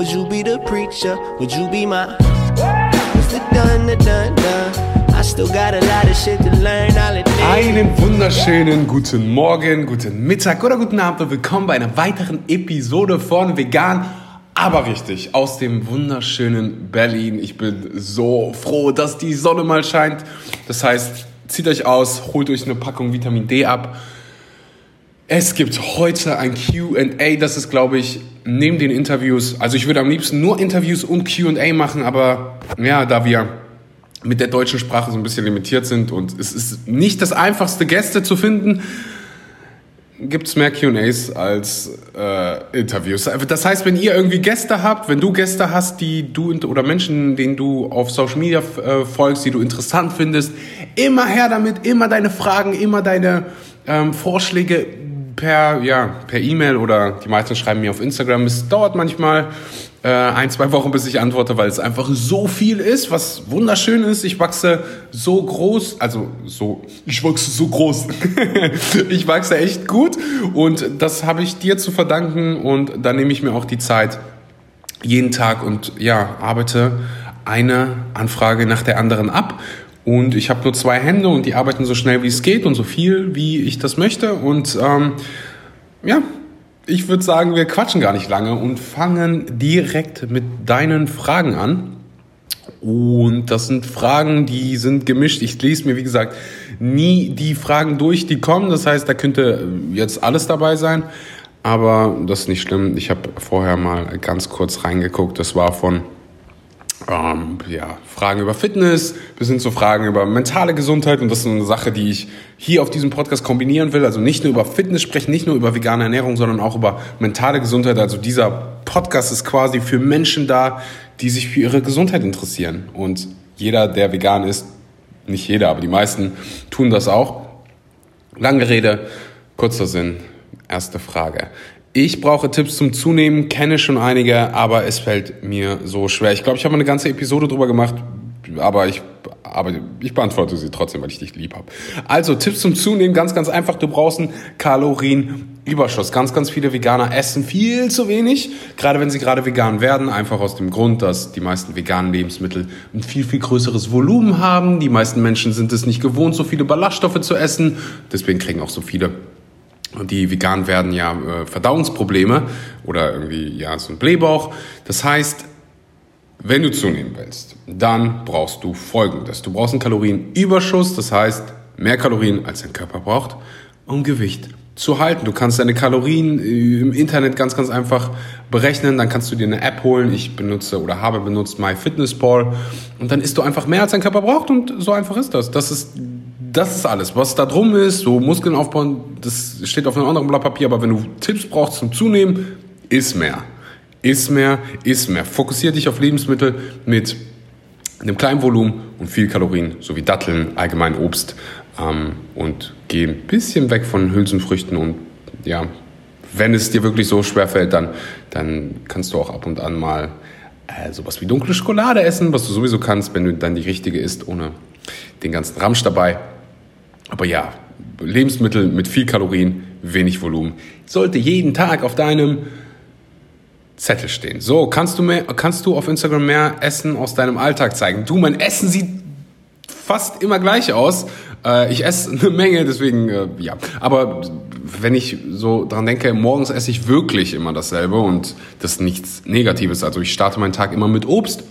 Would you be the preacher? Would you be my. Einen wunderschönen guten Morgen, guten Mittag oder guten Abend und willkommen bei einer weiteren Episode von Vegan, aber richtig, aus dem wunderschönen Berlin. Ich bin so froh, dass die Sonne mal scheint. Das heißt, zieht euch aus, holt euch eine Packung Vitamin D ab. Es gibt heute ein QA, das ist, glaube ich, neben den Interviews, also ich würde am liebsten nur Interviews und QA machen, aber ja, da wir mit der deutschen Sprache so ein bisschen limitiert sind und es ist nicht das einfachste, Gäste zu finden, gibt es mehr QAs als äh, Interviews. Das heißt, wenn ihr irgendwie Gäste habt, wenn du Gäste hast, die du oder Menschen, denen du auf Social Media äh, folgst, die du interessant findest, immer her damit, immer deine Fragen, immer deine ähm, Vorschläge per ja per E-Mail oder die meisten schreiben mir auf Instagram. Es dauert manchmal äh, ein, zwei Wochen, bis ich antworte, weil es einfach so viel ist, was wunderschön ist. Ich wachse so groß, also so, ich wachse so groß. ich wachse echt gut und das habe ich dir zu verdanken und da nehme ich mir auch die Zeit jeden Tag und ja, arbeite eine Anfrage nach der anderen ab. Und ich habe nur zwei Hände und die arbeiten so schnell wie es geht und so viel wie ich das möchte. Und ähm, ja, ich würde sagen, wir quatschen gar nicht lange und fangen direkt mit deinen Fragen an. Und das sind Fragen, die sind gemischt. Ich lese mir, wie gesagt, nie die Fragen durch, die kommen. Das heißt, da könnte jetzt alles dabei sein. Aber das ist nicht schlimm. Ich habe vorher mal ganz kurz reingeguckt. Das war von ähm, ja, Fragen über Fitness bis hin zu Fragen über mentale Gesundheit. Und das ist eine Sache, die ich hier auf diesem Podcast kombinieren will. Also nicht nur über Fitness sprechen, nicht nur über vegane Ernährung, sondern auch über mentale Gesundheit. Also dieser Podcast ist quasi für Menschen da, die sich für ihre Gesundheit interessieren. Und jeder, der vegan ist, nicht jeder, aber die meisten tun das auch. Lange Rede, kurzer Sinn. Erste Frage. Ich brauche Tipps zum Zunehmen, kenne schon einige, aber es fällt mir so schwer. Ich glaube, ich habe eine ganze Episode drüber gemacht, aber ich, aber ich beantworte sie trotzdem, weil ich dich lieb habe. Also Tipps zum Zunehmen, ganz, ganz einfach. Du brauchst einen Kalorienüberschuss. Ganz, ganz viele Veganer essen viel zu wenig, gerade wenn sie gerade vegan werden, einfach aus dem Grund, dass die meisten veganen Lebensmittel ein viel, viel größeres Volumen haben. Die meisten Menschen sind es nicht gewohnt, so viele Ballaststoffe zu essen. Deswegen kriegen auch so viele die vegan werden ja äh, Verdauungsprobleme oder irgendwie ja so ein Blähbauch. Das heißt, wenn du zunehmen willst, dann brauchst du Folgendes. Du brauchst einen Kalorienüberschuss, das heißt mehr Kalorien als dein Körper braucht, um Gewicht zu halten. Du kannst deine Kalorien äh, im Internet ganz, ganz einfach berechnen. Dann kannst du dir eine App holen. Ich benutze oder habe benutzt MyFitnessPal. Und dann isst du einfach mehr, als dein Körper braucht. Und so einfach ist das. Das ist das ist alles. Was da drum ist, so Muskeln aufbauen, das steht auf einem anderen Blatt Papier. Aber wenn du Tipps brauchst zum Zunehmen, iss mehr. Iss mehr, iss mehr. Fokussiere dich auf Lebensmittel mit einem kleinen Volumen und viel Kalorien, sowie Datteln, allgemein Obst. Ähm, und geh ein bisschen weg von Hülsenfrüchten und ja, wenn es dir wirklich so schwer fällt, dann, dann kannst du auch ab und an mal äh, sowas wie dunkle Schokolade essen, was du sowieso kannst, wenn du dann die richtige isst, ohne den ganzen Ramsch dabei. Aber ja, Lebensmittel mit viel Kalorien, wenig Volumen. Sollte jeden Tag auf deinem Zettel stehen. So, kannst du, mehr, kannst du auf Instagram mehr Essen aus deinem Alltag zeigen? Du, mein Essen sieht fast immer gleich aus. Äh, ich esse eine Menge, deswegen, äh, ja. Aber wenn ich so dran denke, morgens esse ich wirklich immer dasselbe und das ist nichts Negatives. Also ich starte meinen Tag immer mit Obst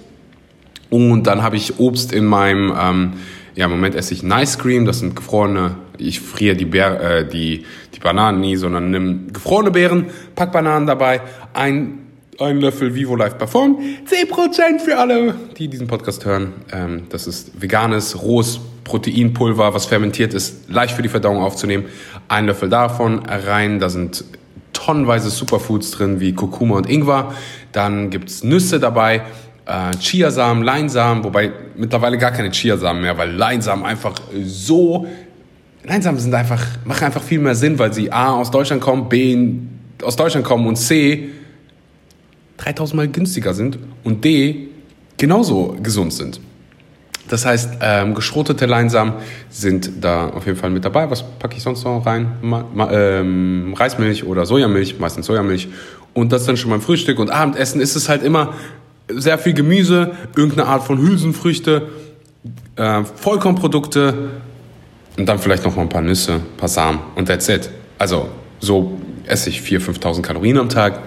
und dann habe ich Obst in meinem ähm, ja, im Moment esse ich Nice Cream, das sind gefrorene, ich friere die, Bär, äh, die, die Bananen nie, sondern nimm gefrorene Beeren, pack Bananen dabei, ein, ein Löffel Vivo Life Perform, 10% für alle, die diesen Podcast hören. Ähm, das ist veganes, rohes Proteinpulver, was fermentiert ist, leicht für die Verdauung aufzunehmen. Ein Löffel davon rein, da sind tonnenweise Superfoods drin, wie Kurkuma und Ingwer. Dann gibt's Nüsse dabei, äh, Chiasamen, Leinsamen, wobei mittlerweile gar keine Chiasamen mehr, weil Leinsamen einfach so, Leinsamen sind einfach, machen einfach viel mehr Sinn, weil sie A, aus Deutschland kommen, B, aus Deutschland kommen und C, 3000 Mal günstiger sind und D, genauso gesund sind. Das heißt, ähm, geschrotete Leinsamen sind da auf jeden Fall mit dabei. Was packe ich sonst noch rein? Ma, ma, ähm, Reismilch oder Sojamilch, meistens Sojamilch Und das dann schon beim Frühstück und Abendessen ist es halt immer sehr viel Gemüse, irgendeine Art von Hülsenfrüchte, äh, Vollkornprodukte und dann vielleicht noch mal ein paar Nüsse, ein paar Samen und that's it. Also so esse ich 4.000, 5.000 Kalorien am Tag.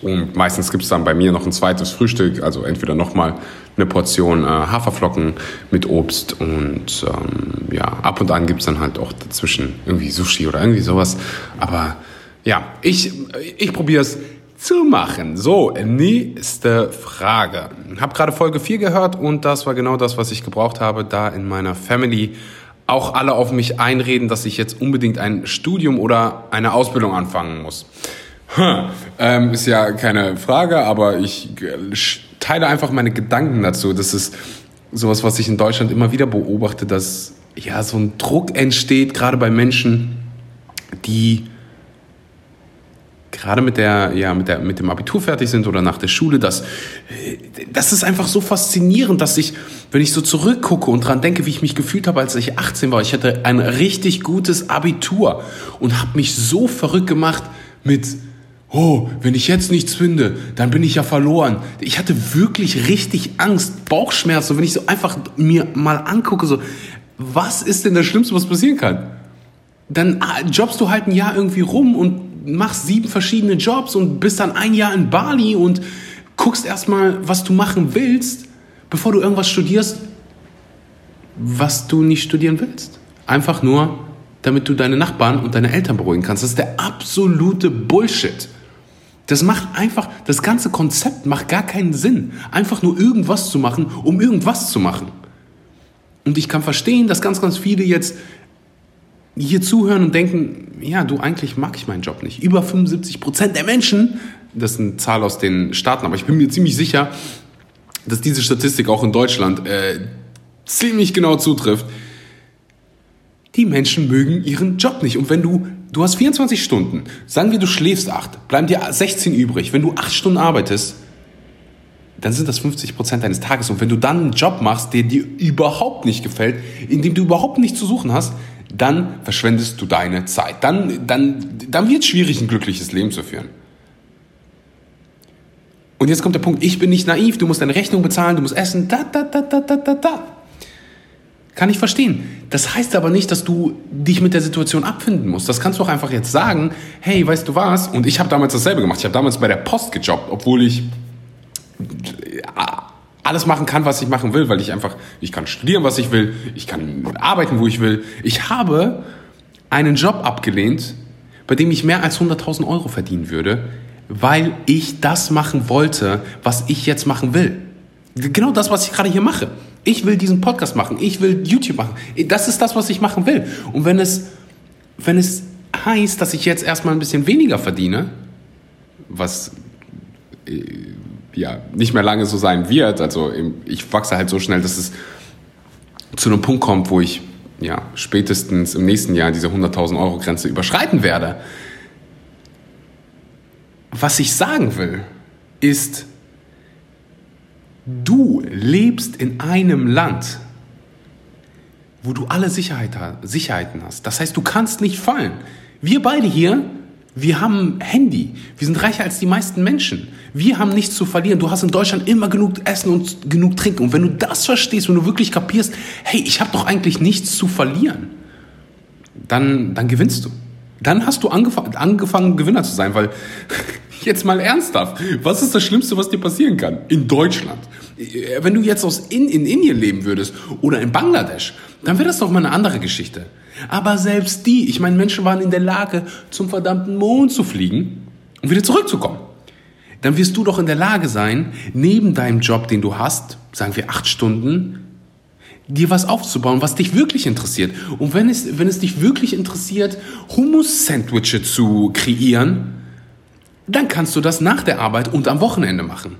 Und meistens gibt es dann bei mir noch ein zweites Frühstück, also entweder nochmal eine Portion äh, Haferflocken mit Obst und ähm, ja, ab und an gibt es dann halt auch dazwischen irgendwie Sushi oder irgendwie sowas. Aber ja, ich, ich probiere es zu machen. So, nächste Frage. Hab gerade Folge 4 gehört und das war genau das, was ich gebraucht habe, da in meiner Family auch alle auf mich einreden, dass ich jetzt unbedingt ein Studium oder eine Ausbildung anfangen muss. Hm, ähm, ist ja keine Frage, aber ich teile einfach meine Gedanken dazu. Das ist sowas, was ich in Deutschland immer wieder beobachte, dass ja so ein Druck entsteht, gerade bei Menschen, die gerade mit der, ja, mit der, mit dem Abitur fertig sind oder nach der Schule, das, das ist einfach so faszinierend, dass ich, wenn ich so zurückgucke und dran denke, wie ich mich gefühlt habe, als ich 18 war, ich hatte ein richtig gutes Abitur und habe mich so verrückt gemacht mit, oh, wenn ich jetzt nichts finde, dann bin ich ja verloren. Ich hatte wirklich richtig Angst, Bauchschmerzen, wenn ich so einfach mir mal angucke, so, was ist denn das Schlimmste, was passieren kann? Dann ah, jobst du halt ein Jahr irgendwie rum und machst sieben verschiedene Jobs und bist dann ein Jahr in Bali und guckst erstmal, was du machen willst, bevor du irgendwas studierst, was du nicht studieren willst. Einfach nur, damit du deine Nachbarn und deine Eltern beruhigen kannst. Das ist der absolute Bullshit. Das macht einfach, das ganze Konzept macht gar keinen Sinn. Einfach nur irgendwas zu machen, um irgendwas zu machen. Und ich kann verstehen, dass ganz, ganz viele jetzt hier zuhören und denken, ja, du, eigentlich mag ich meinen Job nicht. Über 75 Prozent der Menschen, das ist eine Zahl aus den Staaten, aber ich bin mir ziemlich sicher, dass diese Statistik auch in Deutschland äh, ziemlich genau zutrifft. Die Menschen mögen ihren Job nicht. Und wenn du, du hast 24 Stunden, sagen wir, du schläfst 8, bleiben dir 16 übrig. Wenn du 8 Stunden arbeitest, dann sind das 50 Prozent deines Tages. Und wenn du dann einen Job machst, der dir überhaupt nicht gefällt, in dem du überhaupt nichts zu suchen hast, dann verschwendest du deine Zeit. Dann, dann, dann wird es schwierig, ein glückliches Leben zu führen. Und jetzt kommt der Punkt, ich bin nicht naiv, du musst deine Rechnung bezahlen, du musst essen, da, da, da, da, da, da, da. Kann ich verstehen. Das heißt aber nicht, dass du dich mit der Situation abfinden musst. Das kannst du auch einfach jetzt sagen, hey, weißt du was? Und ich habe damals dasselbe gemacht. Ich habe damals bei der Post gejobbt, obwohl ich alles machen kann, was ich machen will, weil ich einfach, ich kann studieren, was ich will, ich kann arbeiten, wo ich will. Ich habe einen Job abgelehnt, bei dem ich mehr als 100.000 Euro verdienen würde, weil ich das machen wollte, was ich jetzt machen will. Genau das, was ich gerade hier mache. Ich will diesen Podcast machen, ich will YouTube machen. Das ist das, was ich machen will. Und wenn es, wenn es heißt, dass ich jetzt erstmal ein bisschen weniger verdiene, was äh, ja nicht mehr lange so sein wird. Also ich wachse halt so schnell, dass es zu einem Punkt kommt, wo ich ja spätestens im nächsten Jahr diese 100.000 Euro Grenze überschreiten werde. Was ich sagen will, ist, du lebst in einem Land, wo du alle Sicherheit, Sicherheiten hast. Das heißt, du kannst nicht fallen. Wir beide hier wir haben Handy. Wir sind reicher als die meisten Menschen. Wir haben nichts zu verlieren. Du hast in Deutschland immer genug Essen und genug Trinken. Und wenn du das verstehst, wenn du wirklich kapierst, hey, ich habe doch eigentlich nichts zu verlieren, dann, dann gewinnst du. Dann hast du angefangen, angefangen, Gewinner zu sein, weil jetzt mal ernsthaft, was ist das Schlimmste, was dir passieren kann? In Deutschland. Wenn du jetzt aus in, in Indien leben würdest oder in Bangladesch, dann wäre das doch mal eine andere Geschichte. Aber selbst die, ich meine, Menschen waren in der Lage, zum verdammten Mond zu fliegen und wieder zurückzukommen. Dann wirst du doch in der Lage sein, neben deinem Job, den du hast, sagen wir acht Stunden, dir was aufzubauen, was dich wirklich interessiert. Und wenn es, wenn es dich wirklich interessiert, Hummus-Sandwiche zu kreieren, dann kannst du das nach der Arbeit und am Wochenende machen.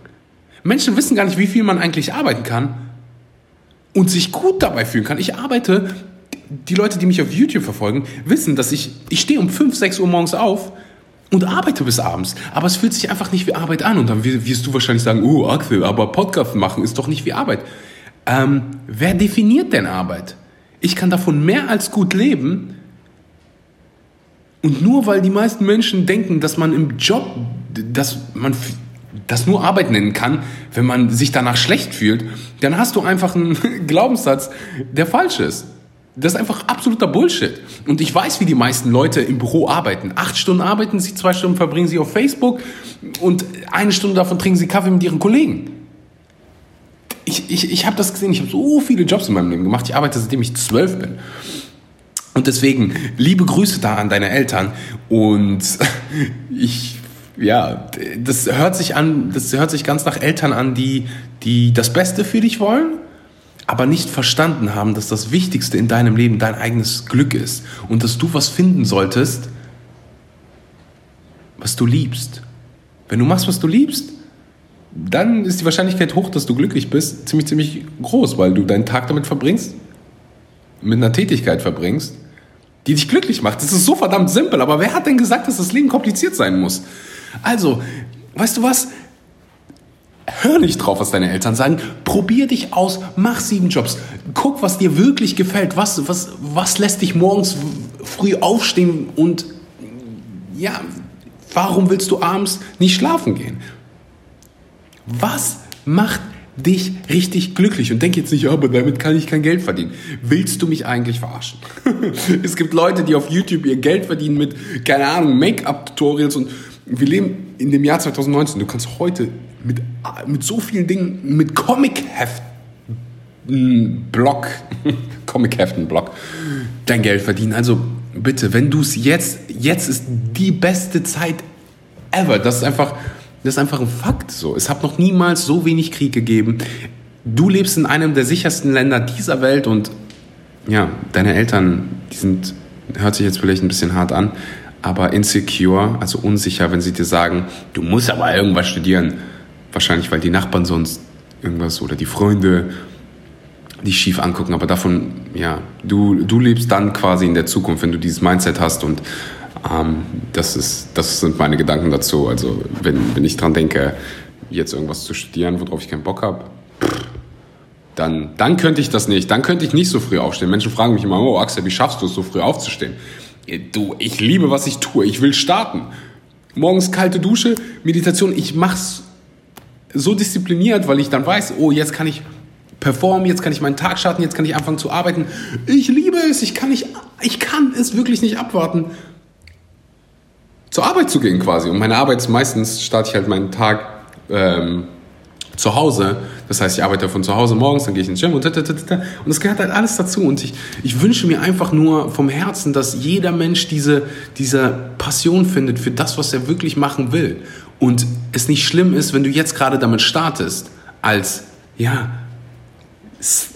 Menschen wissen gar nicht, wie viel man eigentlich arbeiten kann und sich gut dabei fühlen kann. Ich arbeite die Leute, die mich auf YouTube verfolgen, wissen, dass ich, ich stehe um 5, 6 Uhr morgens auf und arbeite bis abends. Aber es fühlt sich einfach nicht wie Arbeit an. Und dann wirst du wahrscheinlich sagen, oh Axel, aber Podcast machen ist doch nicht wie Arbeit. Ähm, wer definiert denn Arbeit? Ich kann davon mehr als gut leben, Und nur weil die meisten Menschen denken, dass man im Job, dass man das nur Arbeit nennen kann, wenn man sich danach schlecht fühlt, dann hast du einfach einen Glaubenssatz, der falsch ist. Das ist einfach absoluter Bullshit. Und ich weiß, wie die meisten Leute im Büro arbeiten. Acht Stunden arbeiten sie, zwei Stunden verbringen sie auf Facebook und eine Stunde davon trinken sie Kaffee mit ihren Kollegen. Ich, ich, ich habe das gesehen, ich habe so viele Jobs in meinem Leben gemacht. Ich arbeite seitdem ich zwölf bin. Und deswegen, liebe Grüße da an deine Eltern. Und ich, ja, das hört sich an, das hört sich ganz nach Eltern an, die, die das Beste für dich wollen, aber nicht verstanden haben, dass das Wichtigste in deinem Leben dein eigenes Glück ist. Und dass du was finden solltest, was du liebst. Wenn du machst, was du liebst, dann ist die Wahrscheinlichkeit hoch, dass du glücklich bist, ziemlich, ziemlich groß, weil du deinen Tag damit verbringst, mit einer Tätigkeit verbringst, die dich glücklich macht. Das ist so verdammt simpel, aber wer hat denn gesagt, dass das Leben kompliziert sein muss? Also, weißt du was? Hör nicht drauf, was deine Eltern sagen. Probier dich aus, mach sieben Jobs. Guck, was dir wirklich gefällt. Was, was, was lässt dich morgens früh aufstehen und ja, warum willst du abends nicht schlafen gehen? Was macht dich richtig glücklich und denk jetzt nicht, aber damit kann ich kein Geld verdienen. Willst du mich eigentlich verarschen? es gibt Leute, die auf YouTube ihr Geld verdienen mit, keine Ahnung, Make-up-Tutorials und wir leben in dem Jahr 2019. Du kannst heute mit, mit so vielen Dingen, mit Comic-Heften, Blog, Comic-Heften, Blog, dein Geld verdienen. Also bitte, wenn du es jetzt, jetzt ist die beste Zeit ever. Das ist einfach, das ist einfach ein Fakt so. Es hat noch niemals so wenig Krieg gegeben. Du lebst in einem der sichersten Länder dieser Welt und ja, deine Eltern, die sind, hört sich jetzt vielleicht ein bisschen hart an, aber insecure, also unsicher, wenn sie dir sagen, du musst aber irgendwas studieren. Wahrscheinlich, weil die Nachbarn sonst irgendwas oder die Freunde die schief angucken. Aber davon, ja, du, du lebst dann quasi in der Zukunft, wenn du dieses Mindset hast und ähm, das, ist, das sind meine Gedanken dazu. Also wenn, wenn ich dran denke, jetzt irgendwas zu studieren, worauf ich keinen Bock habe, dann, dann könnte ich das nicht. Dann könnte ich nicht so früh aufstehen. Menschen fragen mich immer, oh Axel, wie schaffst du es, so früh aufzustehen? Du, ich liebe, was ich tue. Ich will starten. Morgens kalte Dusche, Meditation. Ich mach's so diszipliniert, weil ich dann weiß, oh, jetzt kann ich performen, jetzt kann ich meinen Tag starten, jetzt kann ich anfangen zu arbeiten. Ich liebe es, ich kann, nicht, ich kann es wirklich nicht abwarten, zur Arbeit zu gehen quasi. Und meine Arbeit ist meistens, starte ich halt meinen Tag ähm, zu Hause. Das heißt, ich arbeite von zu Hause morgens, dann gehe ich ins Gym und und es gehört halt alles dazu. Und ich, ich wünsche mir einfach nur vom Herzen, dass jeder Mensch diese, diese Passion findet für das, was er wirklich machen will. Und es nicht schlimm ist, wenn du jetzt gerade damit startest, als, ja,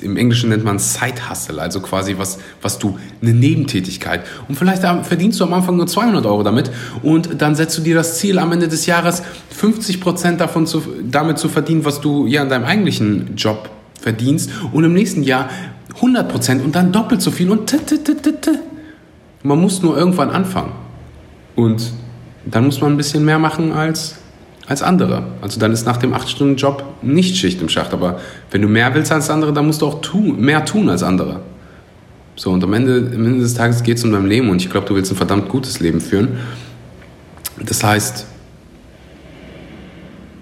im Englischen nennt man Side Hustle, also quasi was, was du, eine Nebentätigkeit. Und vielleicht verdienst du am Anfang nur 200 Euro damit und dann setzt du dir das Ziel, am Ende des Jahres 50 Prozent davon zu, damit zu verdienen, was du ja in deinem eigentlichen Job verdienst und im nächsten Jahr 100 Prozent und dann doppelt so viel und t -t -t man muss nur irgendwann anfangen. Und dann muss man ein bisschen mehr machen als als andere. Also dann ist nach dem 8-Stunden-Job nicht Schicht im Schacht. Aber wenn du mehr willst als andere, dann musst du auch tun, mehr tun als andere. So, und am Ende, am Ende des Tages geht es um dein Leben und ich glaube, du willst ein verdammt gutes Leben führen. Das heißt,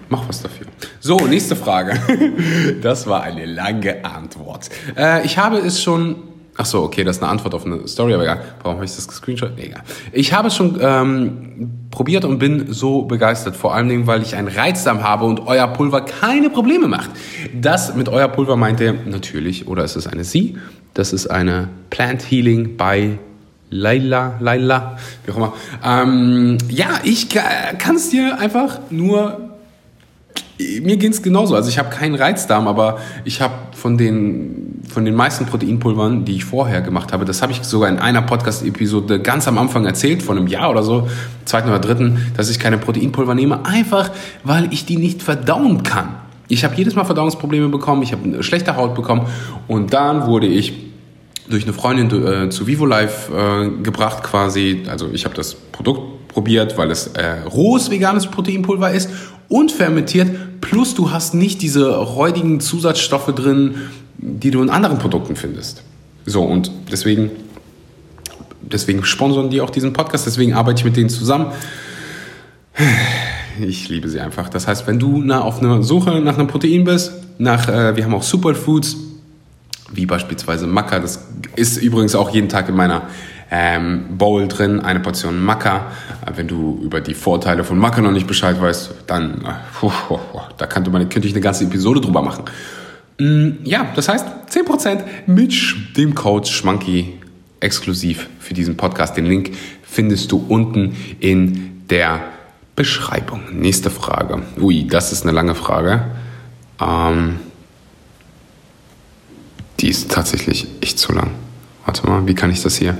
mach was dafür. So, nächste Frage. Das war eine lange Antwort. Äh, ich habe es schon Ach so, okay, das ist eine Antwort auf eine Story, aber egal. Warum habe ich das gescreenshot? Nee, egal. Ich habe es schon ähm, probiert und bin so begeistert, vor allen Dingen, weil ich einen Reizdarm habe und euer Pulver keine Probleme macht. Das mit euer Pulver meint ihr natürlich, oder ist es eine Sie? Das ist eine Plant Healing by Laila, Laila, wie auch immer. Ähm, ja, ich kann es dir einfach nur mir ging es genauso. Also ich habe keinen Reizdarm, aber ich habe von den, von den meisten Proteinpulvern, die ich vorher gemacht habe, das habe ich sogar in einer Podcast-Episode ganz am Anfang erzählt, von einem Jahr oder so, zweiten oder dritten, dass ich keine Proteinpulver nehme, einfach weil ich die nicht verdauen kann. Ich habe jedes Mal Verdauungsprobleme bekommen, ich habe eine schlechte Haut bekommen und dann wurde ich durch eine Freundin äh, zu Vivo Life äh, gebracht quasi. Also ich habe das Produkt probiert, weil es äh, rohes veganes Proteinpulver ist und fermentiert Plus du hast nicht diese räudigen Zusatzstoffe drin, die du in anderen Produkten findest. So, und deswegen deswegen sponsern die auch diesen Podcast, deswegen arbeite ich mit denen zusammen. Ich liebe sie einfach. Das heißt, wenn du na, auf einer Suche nach einem Protein bist, nach, äh, wir haben auch Superfoods, wie beispielsweise Maca, das ist übrigens auch jeden Tag in meiner ähm, Bowl drin, eine Portion Maca. Äh, wenn du über die Vorteile von Maca noch nicht Bescheid weißt, dann, äh, puh, puh, puh, da könnte, man, könnte ich eine ganze Episode drüber machen. Mm, ja, das heißt 10% mit dem Code Schmanky exklusiv für diesen Podcast. Den Link findest du unten in der Beschreibung. Nächste Frage. Ui, das ist eine lange Frage. Ähm, die ist tatsächlich echt zu lang. Warte mal, wie kann ich das hier?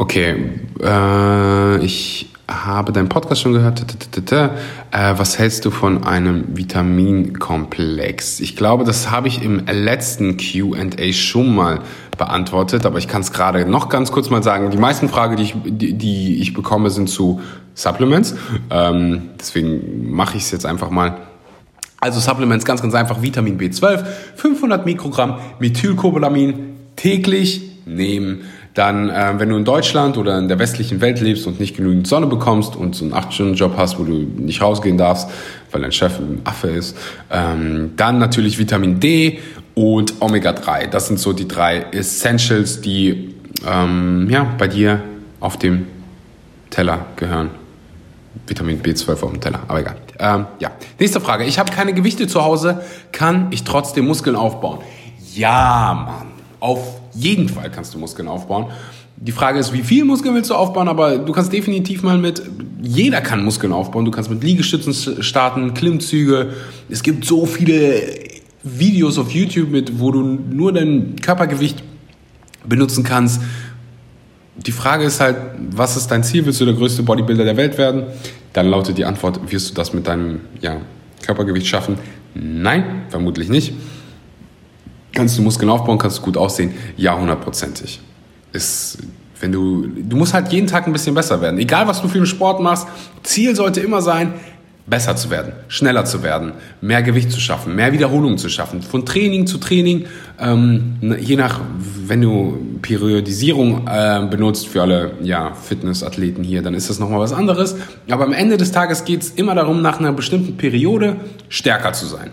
Okay, äh, ich habe deinen Podcast schon gehört. Äh, was hältst du von einem Vitaminkomplex? Ich glaube, das habe ich im letzten QA schon mal beantwortet, aber ich kann es gerade noch ganz kurz mal sagen. Die meisten Fragen, die ich, die, die ich bekomme, sind zu Supplements. Ähm, deswegen mache ich es jetzt einfach mal. Also Supplements ganz, ganz einfach. Vitamin B12, 500 Mikrogramm Methylcobalamin täglich nehmen. Dann, äh, wenn du in Deutschland oder in der westlichen Welt lebst und nicht genügend Sonne bekommst und so einen 8-Stunden-Job hast, wo du nicht rausgehen darfst, weil dein Chef ein Affe ist, ähm, dann natürlich Vitamin D und Omega-3. Das sind so die drei Essentials, die ähm, ja, bei dir auf dem Teller gehören. Vitamin B12 auf dem Teller, aber egal. Ähm, ja. Nächste Frage. Ich habe keine Gewichte zu Hause, kann ich trotzdem Muskeln aufbauen? Ja, Mann. Auf jeden Fall kannst du Muskeln aufbauen. Die Frage ist, wie viel Muskeln willst du aufbauen, aber du kannst definitiv mal mit, jeder kann Muskeln aufbauen. Du kannst mit Liegestützen starten, Klimmzüge. Es gibt so viele Videos auf YouTube, mit, wo du nur dein Körpergewicht benutzen kannst. Die Frage ist halt, was ist dein Ziel? Willst du der größte Bodybuilder der Welt werden? Dann lautet die Antwort, wirst du das mit deinem ja, Körpergewicht schaffen? Nein, vermutlich nicht. Kannst du Muskeln aufbauen, kannst du gut aussehen? Ja, hundertprozentig. Ist, wenn du, du musst halt jeden Tag ein bisschen besser werden. Egal, was du für einen Sport machst, Ziel sollte immer sein, besser zu werden, schneller zu werden, mehr Gewicht zu schaffen, mehr Wiederholungen zu schaffen. Von Training zu Training, ähm, je nach, wenn du Periodisierung äh, benutzt für alle ja, Fitnessathleten hier, dann ist das nochmal was anderes. Aber am Ende des Tages geht es immer darum, nach einer bestimmten Periode stärker zu sein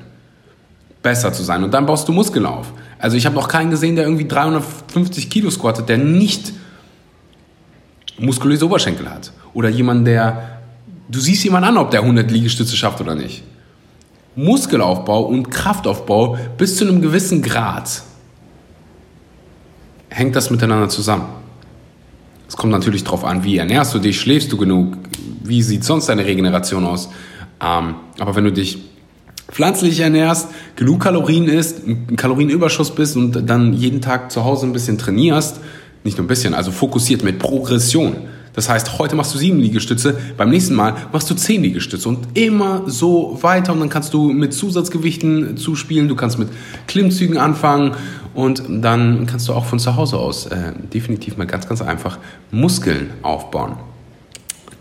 besser zu sein. Und dann baust du Muskeln auf. Also ich habe noch keinen gesehen, der irgendwie 350 Kilo squattet, der nicht muskulöse Oberschenkel hat. Oder jemand, der, du siehst jemand an, ob der 100 Liegestütze schafft oder nicht. Muskelaufbau und Kraftaufbau bis zu einem gewissen Grad hängt das miteinander zusammen. Es kommt natürlich darauf an, wie ernährst du dich, schläfst du genug, wie sieht sonst deine Regeneration aus. Ähm, aber wenn du dich pflanzlich ernährst, genug Kalorien isst, einen Kalorienüberschuss bist und dann jeden Tag zu Hause ein bisschen trainierst, nicht nur ein bisschen, also fokussiert mit Progression. Das heißt, heute machst du sieben Liegestütze, beim nächsten Mal machst du zehn Liegestütze und immer so weiter und dann kannst du mit Zusatzgewichten zuspielen, du kannst mit Klimmzügen anfangen und dann kannst du auch von zu Hause aus äh, definitiv mal ganz, ganz einfach Muskeln aufbauen.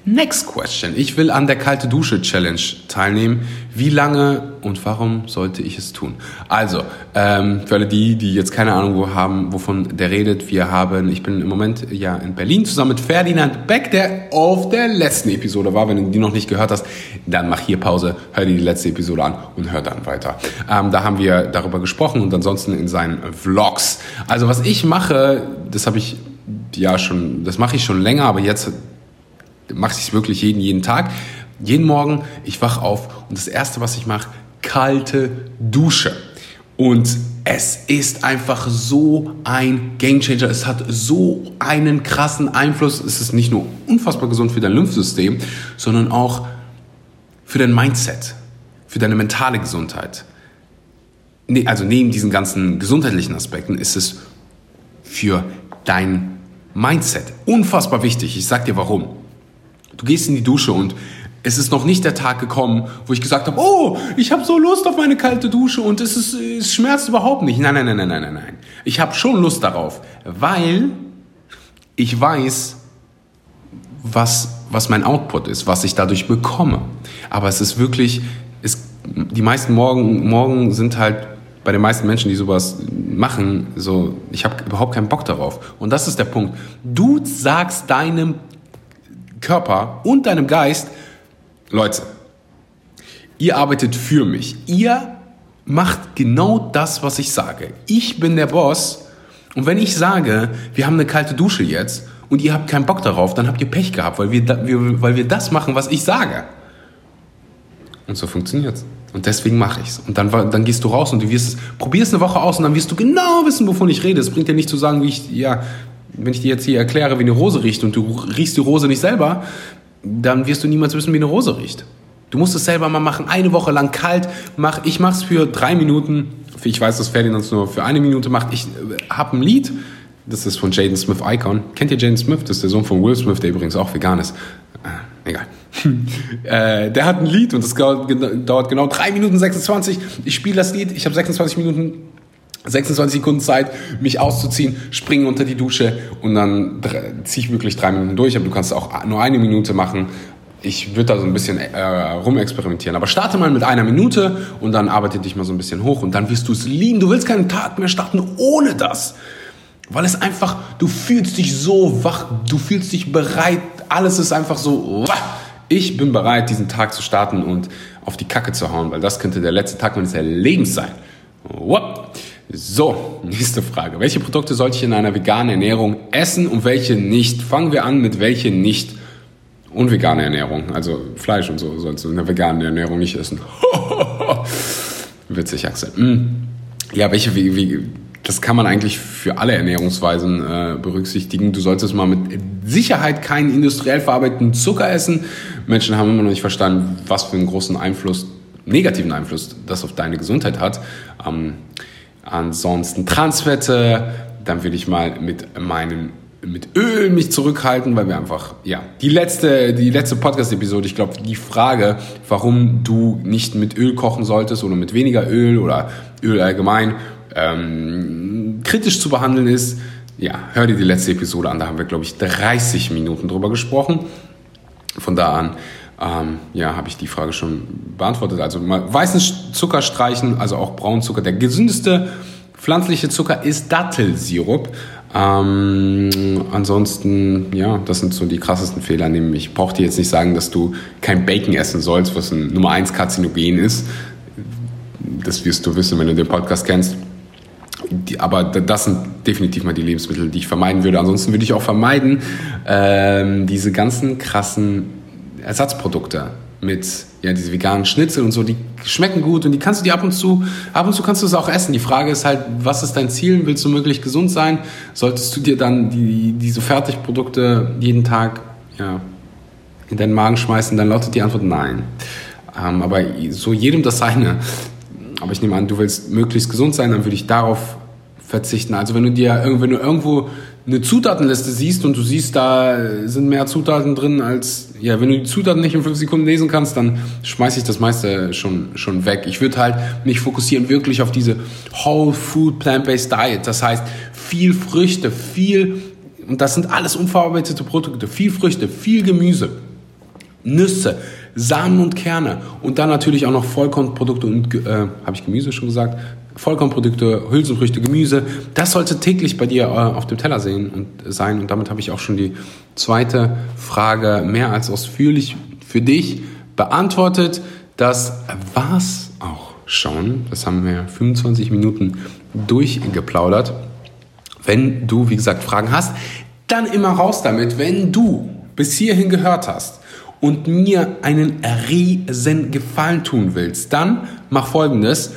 Next question. Ich will an der kalte Dusche Challenge teilnehmen. Wie lange und warum sollte ich es tun? Also, ähm, für alle die, die jetzt keine Ahnung haben, wovon der redet, wir haben, ich bin im Moment ja in Berlin zusammen mit Ferdinand Beck, der auf der letzten Episode war. Wenn du die noch nicht gehört hast, dann mach hier Pause, hör dir die letzte Episode an und hör dann weiter. Ähm, da haben wir darüber gesprochen und ansonsten in seinen Vlogs. Also was ich mache, das habe ich ja schon, das mache ich schon länger, aber jetzt mache ich es wirklich jeden, jeden Tag. Jeden Morgen, ich wach auf und das Erste, was ich mache, kalte Dusche. Und es ist einfach so ein Gamechanger. Es hat so einen krassen Einfluss. Es ist nicht nur unfassbar gesund für dein Lymphsystem, sondern auch für dein Mindset, für deine mentale Gesundheit. Also neben diesen ganzen gesundheitlichen Aspekten ist es für dein Mindset unfassbar wichtig. Ich sag dir warum. Du gehst in die Dusche und es ist noch nicht der Tag gekommen, wo ich gesagt habe, oh, ich habe so Lust auf meine kalte Dusche und es, ist, es schmerzt überhaupt nicht. Nein, nein, nein, nein, nein, nein, nein. Ich habe schon Lust darauf, weil ich weiß, was, was mein Output ist, was ich dadurch bekomme. Aber es ist wirklich, es, die meisten Morgen, Morgen sind halt bei den meisten Menschen, die sowas machen, so, ich habe überhaupt keinen Bock darauf. Und das ist der Punkt. Du sagst deinem Körper und deinem Geist, Leute, ihr arbeitet für mich. Ihr macht genau das, was ich sage. Ich bin der Boss. Und wenn ich sage, wir haben eine kalte Dusche jetzt und ihr habt keinen Bock darauf, dann habt ihr Pech gehabt, weil wir, weil wir das machen, was ich sage. Und so funktioniert's. Und deswegen mache ich's. Und dann, dann gehst du raus und du wirst, probierst eine Woche aus und dann wirst du genau wissen, wovon ich rede. Es bringt dir nicht zu sagen, wie ich, ja, wenn ich dir jetzt hier erkläre, wie eine Rose riecht und du riechst die Rose nicht selber, dann wirst du niemals wissen, wie eine Rose riecht. Du musst es selber mal machen, eine Woche lang kalt. Mach, ich mache es für drei Minuten. Ich weiß, dass Ferdinand es nur für eine Minute macht. Ich äh, habe ein Lied, das ist von Jaden Smith Icon. Kennt ihr Jaden Smith? Das ist der Sohn von Will Smith, der übrigens auch vegan ist. Äh, egal. äh, der hat ein Lied und das dauert genau 3 Minuten 26. Ich spiele das Lied, ich habe 26 Minuten 26 Sekunden Zeit, mich auszuziehen, springe unter die Dusche und dann ziehe ich wirklich drei Minuten durch. Aber du kannst auch nur eine Minute machen. Ich würde da so ein bisschen äh, rumexperimentieren. Aber starte mal mit einer Minute und dann arbeite dich mal so ein bisschen hoch und dann wirst du es lieben. Du willst keinen Tag mehr starten ohne das. Weil es einfach, du fühlst dich so wach, du fühlst dich bereit, alles ist einfach so, ich bin bereit, diesen Tag zu starten und auf die Kacke zu hauen, weil das könnte der letzte Tag meines Lebens sein. So, nächste Frage. Welche Produkte sollte ich in einer veganen Ernährung essen und welche nicht? Fangen wir an mit welche nicht. Unvegane Ernährung, also Fleisch und so, sollst du in der veganen Ernährung nicht essen. Witzig, Axel. Hm. Ja, welche, wie, wie, das kann man eigentlich für alle Ernährungsweisen äh, berücksichtigen. Du solltest mal mit Sicherheit keinen industriell verarbeiteten Zucker essen. Menschen haben immer noch nicht verstanden, was für einen großen Einfluss, negativen Einfluss das auf deine Gesundheit hat. Ähm, ansonsten Transfette, dann würde ich mal mit meinem mit Öl mich zurückhalten, weil wir einfach, ja, die letzte, die letzte Podcast-Episode, ich glaube, die Frage, warum du nicht mit Öl kochen solltest oder mit weniger Öl oder Öl allgemein, ähm, kritisch zu behandeln ist, ja, hör dir die letzte Episode an, da haben wir, glaube ich, 30 Minuten drüber gesprochen. Von da an, ähm, ja, habe ich die Frage schon beantwortet. Also weißen Zucker streichen, also auch Braunzucker. Der gesündeste pflanzliche Zucker ist Dattelsirup. Ähm, ansonsten, ja, das sind so die krassesten Fehler. Nämlich, ich brauche dir jetzt nicht sagen, dass du kein Bacon essen sollst, was ein Nummer 1 Karzinogen ist. Das wirst du wissen, wenn du den Podcast kennst. Die, aber das sind definitiv mal die Lebensmittel, die ich vermeiden würde. Ansonsten würde ich auch vermeiden, ähm, diese ganzen krassen Ersatzprodukte mit ja, diese veganen Schnitzel und so, die schmecken gut und die kannst du dir ab und zu, ab und zu kannst du es auch essen. Die Frage ist halt, was ist dein Ziel? Willst du möglichst gesund sein? Solltest du dir dann die, diese Fertigprodukte jeden Tag ja, in deinen Magen schmeißen? Dann lautet die Antwort nein. Ähm, aber so jedem das seine. Aber ich nehme an, du willst möglichst gesund sein, dann würde ich darauf verzichten. Also wenn du dir wenn du irgendwo eine Zutatenliste siehst und du siehst, da sind mehr Zutaten drin als, ja, wenn du die Zutaten nicht in fünf Sekunden lesen kannst, dann schmeiße ich das meiste schon, schon weg. Ich würde halt mich fokussieren wirklich auf diese Whole Food Plant-Based Diet. Das heißt, viel Früchte, viel, und das sind alles unverarbeitete Produkte, viel Früchte, viel Gemüse, Nüsse, Samen und Kerne und dann natürlich auch noch Vollkornprodukte und, äh, habe ich Gemüse schon gesagt? Vollkornprodukte, Hülsenfrüchte, Gemüse. Das sollte täglich bei dir äh, auf dem Teller sehen und sein. Und damit habe ich auch schon die zweite Frage mehr als ausführlich für dich beantwortet. Das war's auch schon. Das haben wir 25 Minuten durchgeplaudert. Wenn du, wie gesagt, Fragen hast, dann immer raus damit. Wenn du bis hierhin gehört hast und mir einen riesen Gefallen tun willst, dann mach folgendes.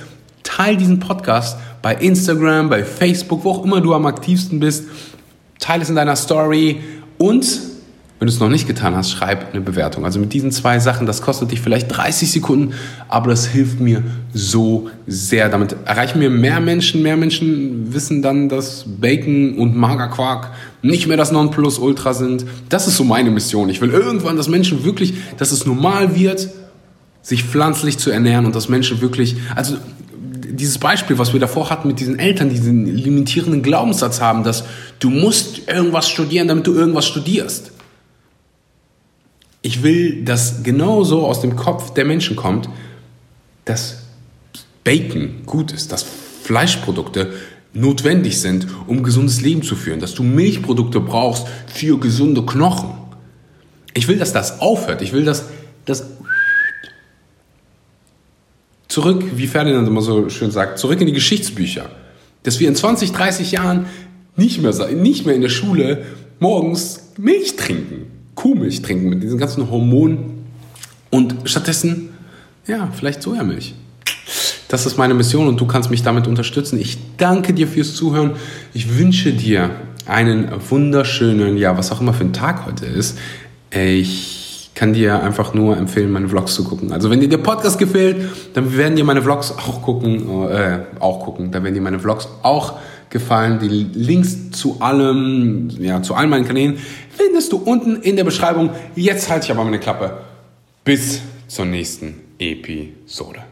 Teil diesen Podcast bei Instagram, bei Facebook, wo auch immer du am aktivsten bist. Teile es in deiner Story und wenn du es noch nicht getan hast, schreib eine Bewertung. Also mit diesen zwei Sachen, das kostet dich vielleicht 30 Sekunden, aber das hilft mir so sehr. Damit erreichen wir mehr Menschen. Mehr Menschen wissen dann, dass Bacon und Magerquark nicht mehr das Nonplusultra sind. Das ist so meine Mission. Ich will irgendwann, dass Menschen wirklich, dass es normal wird, sich pflanzlich zu ernähren und dass Menschen wirklich, also dieses Beispiel, was wir davor hatten mit diesen Eltern, die diesen limitierenden Glaubenssatz haben, dass du musst irgendwas studieren, damit du irgendwas studierst ich will, dass genau so aus dem Kopf der Menschen kommt, dass Bacon gut ist, dass Fleischprodukte notwendig sind, um gesundes Leben zu führen, dass du Milchprodukte brauchst für gesunde Knochen. Ich will, dass das aufhört. Ich will, dass das zurück, wie Ferdinand immer so schön sagt, zurück in die Geschichtsbücher. Dass wir in 20, 30 Jahren nicht mehr, nicht mehr in der Schule morgens Milch trinken, Kuhmilch trinken mit diesen ganzen Hormonen und stattdessen, ja, vielleicht Sojamilch. Das ist meine Mission und du kannst mich damit unterstützen. Ich danke dir fürs Zuhören. Ich wünsche dir einen wunderschönen, ja, was auch immer für ein Tag heute ist. Ich kann dir einfach nur empfehlen, meine Vlogs zu gucken. Also wenn dir der Podcast gefällt, dann werden dir meine Vlogs auch gucken, äh, auch gucken. Dann werden dir meine Vlogs auch gefallen. Die Links zu allem, ja, zu allen meinen Kanälen findest du unten in der Beschreibung. Jetzt halte ich aber meine Klappe. Bis zur nächsten Episode.